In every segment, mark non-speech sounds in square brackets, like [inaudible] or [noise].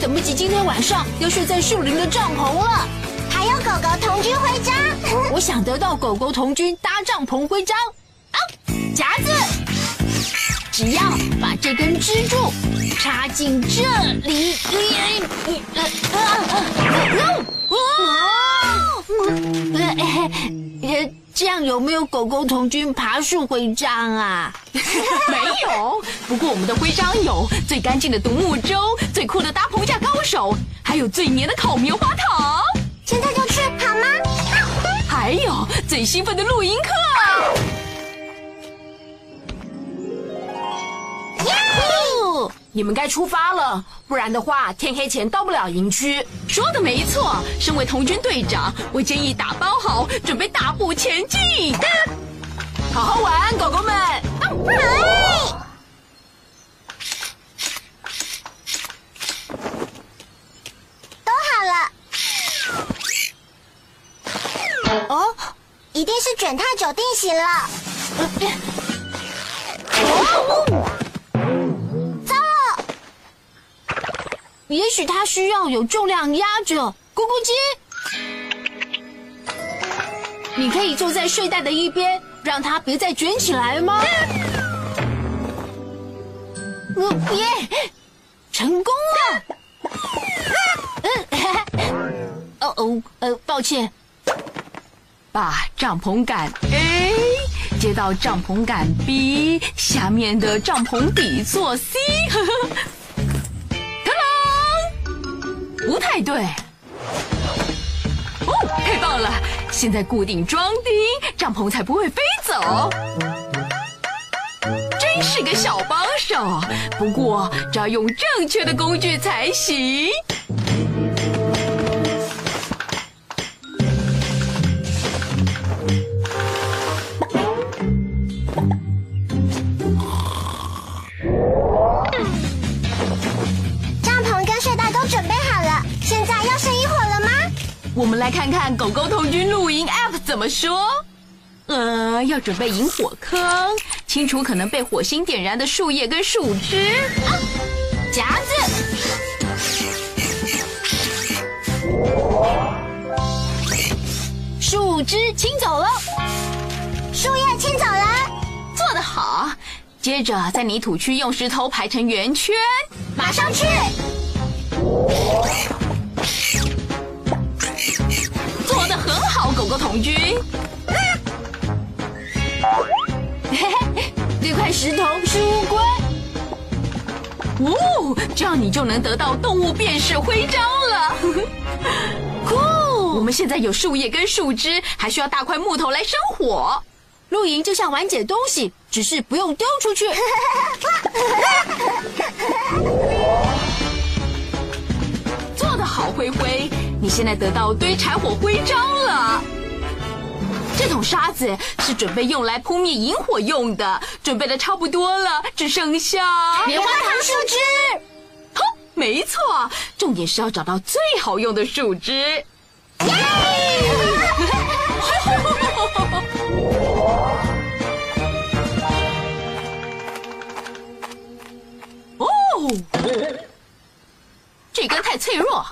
等不及今天晚上要睡在树林的帐篷了。还有狗狗童军徽章，[laughs] 我想得到狗狗童军搭帐篷徽章。啊，夹子，只要把这根支柱插进这里，呃 [laughs] 呃呃，这样有没有狗狗童军爬树徽章啊？[laughs] 没有，不过我们的徽章有最干净的独木舟、最酷的搭棚架高手，还有最黏的烤棉花糖，现在就去好吗？还有最兴奋的露营课。你们该出发了，不然的话，天黑前到不了营区。说的没错，身为童军队长，我建议打包好，准备大步前进。好好玩，狗狗们。哎，都好了。哦，一定是卷太久定型了。糟 [laughs] 也许它需要有重量压着。咕咕鸡，你可以坐在睡袋的一边，让它别再卷起来吗？呃耶，成功了！哦哦，呃，抱歉，把帐篷杆 A 接到帐篷杆 B 下面的帐篷底座 C，呵呵，不太对。哦，太棒了！现在固定装钉，帐篷才不会飞走。真是个小帮手，不过只要用正确的工具才行。我们来看看狗狗童军露营 App 怎么说。呃，要准备引火坑，清除可能被火星点燃的树叶跟树枝。啊，夹子，树枝清走了。树叶清走了，做得好。接着在泥土区用石头排成圆圈。马上去。狗狗同居。嘿嘿，这块石头是乌龟。哦，这样你就能得到动物辨识徽章了。[laughs] 酷！我们现在有树叶跟树枝，还需要大块木头来生火。露营就像玩捡东西，只是不用丢出去。[laughs] 做得好，灰灰！你现在得到堆柴火徽章了。这桶沙子是准备用来扑灭萤火用的，准备的差不多了，只剩下棉花糖树枝。哼，没错，重点是要找到最好用的树枝。耶 [laughs] 哦，这根太脆弱。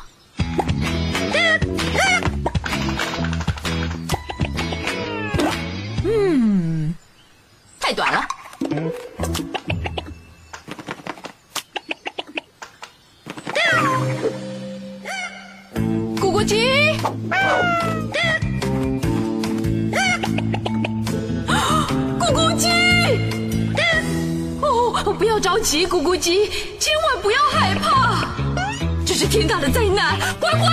嗯，太短了。咕咕鸡，咕咕鸡，哦，不要着急，咕咕鸡，千万不要害怕，这是天大的灾难！乖乖，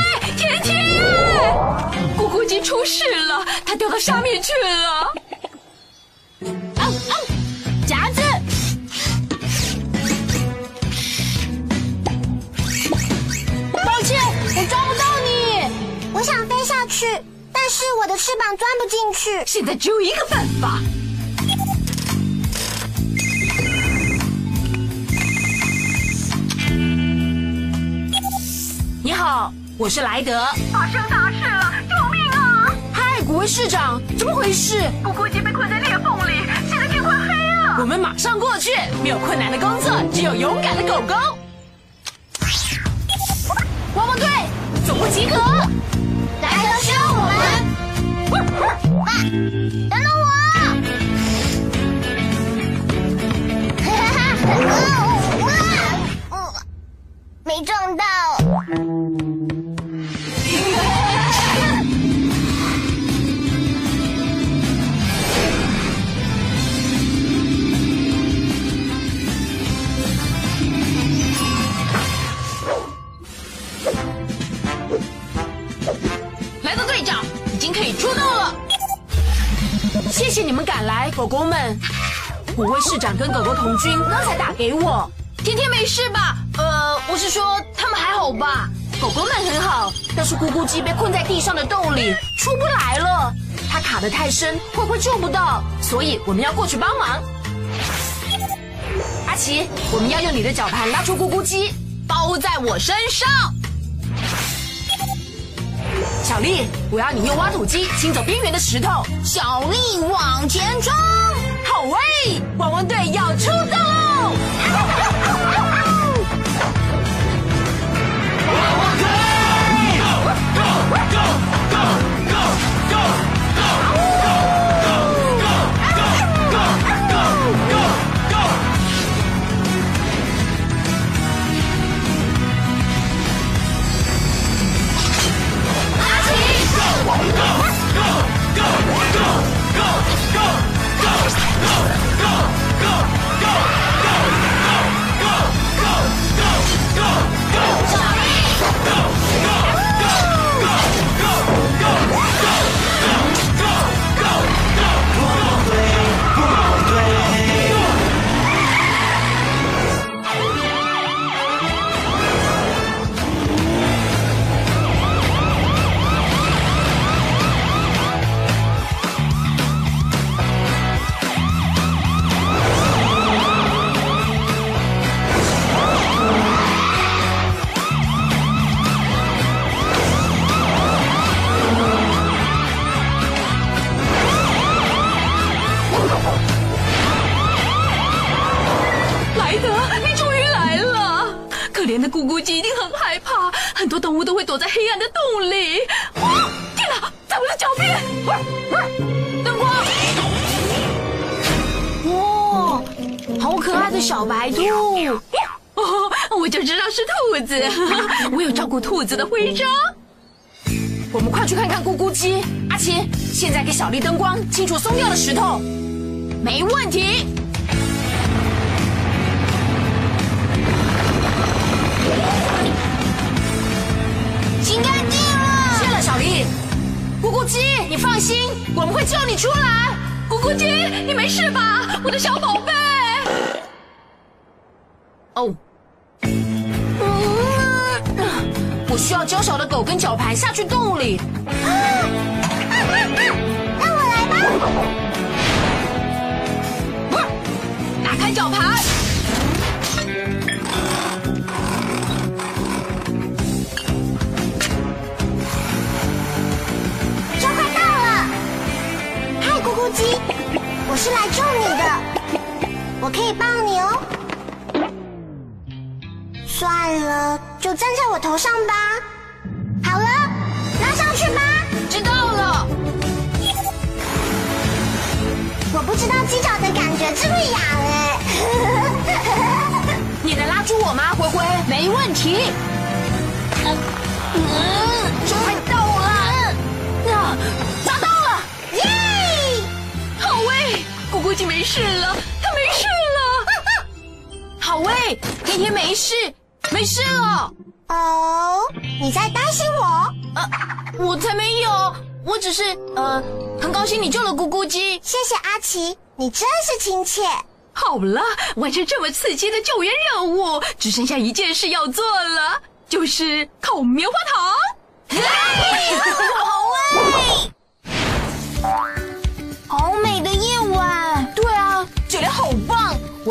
咕咕鸡出事了，它掉到下面去了。啊啊！夹子，抱歉，我抓不到你。我想飞下去，但是我的翅膀钻不进去。现在只有一个办法。你好，我是莱德。发生大事了！救命啊！嗨，古威市长，怎么回事？咕咕鸡被困在裂缝里，现在天快黑了。我们马上过去。没有困难的工作，只有勇敢的狗狗。汪汪队，总部集合。莱德需要我们。爸，等等我！哈哈哈！你们赶来，狗狗们。五位市长跟狗狗童军刚才打给我。天天没事吧？呃，我是说他们还好吧？狗狗们很好，但是咕咕鸡被困在地上的洞里，出不来了。它卡得太深，会不会救不到，所以我们要过去帮忙。阿奇，我们要用你的绞盘拉出咕咕鸡，包在我身上。小丽，我要你用挖土机清走边缘的石头。小丽往前冲！好喂，汪汪队要出动喽！躲在黑暗的洞里。哇！天哪，在我的脚边！灯光！哇，好可爱的小白兔！哦，我就知道是兔子，我有照顾兔子的徽章。我们快去看看咕咕鸡。阿奇，现在给小丽灯光，清除松掉的石头。没问题。我们会救你出来。咕咕鸡，你没事吧？我的小宝贝。哦。嗯我需要娇小的狗跟绞盘下去洞里。啊啊啊让我来吧。打开绞盘。我是来救你的，我可以抱你哦。算了，就站在我头上吧。好了，拉上去吧。知道了。我不知道鸡脚的感觉这么痒哎。[laughs] 你能拉住我吗，灰灰？没问题。咕咕鸡没事了，他没事了。好喂，天天没事，没事了。哦，你在担心我？呃，我才没有，我只是呃，很高兴你救了咕咕鸡。谢谢阿奇，你真是亲切。好了，完成这么刺激的救援任务，只剩下一件事要做了，就是烤棉花糖。[laughs] 好啊！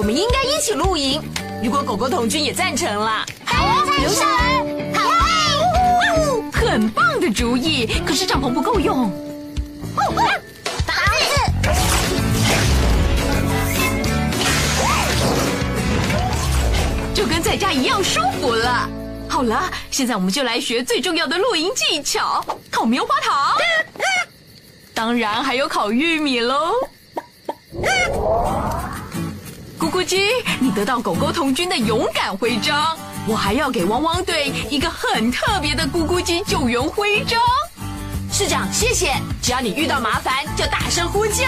们应该一起露营。如果狗狗童军也赞成了，好啊，留下来，好啊！很棒的主意。可是帐篷不够用。房子，就跟在家一样舒服了。好了，现在我们就来学最重要的露营技巧——烤棉花糖。当然还有烤玉米喽。咕咕鸡，你得到狗狗童军的勇敢徽章，我还要给汪汪队一个很特别的咕咕鸡救援徽章。市长，谢谢。只要你遇到麻烦，就大声呼救。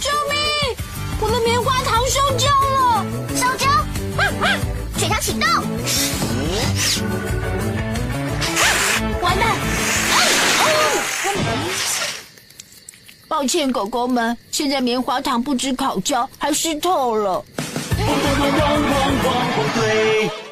救命！我的棉花糖烧焦了。烧焦，水枪启动，完蛋！抱歉，狗狗们，现在棉花糖不止烤焦，还湿透了。汪汪汪汪汪汪汪队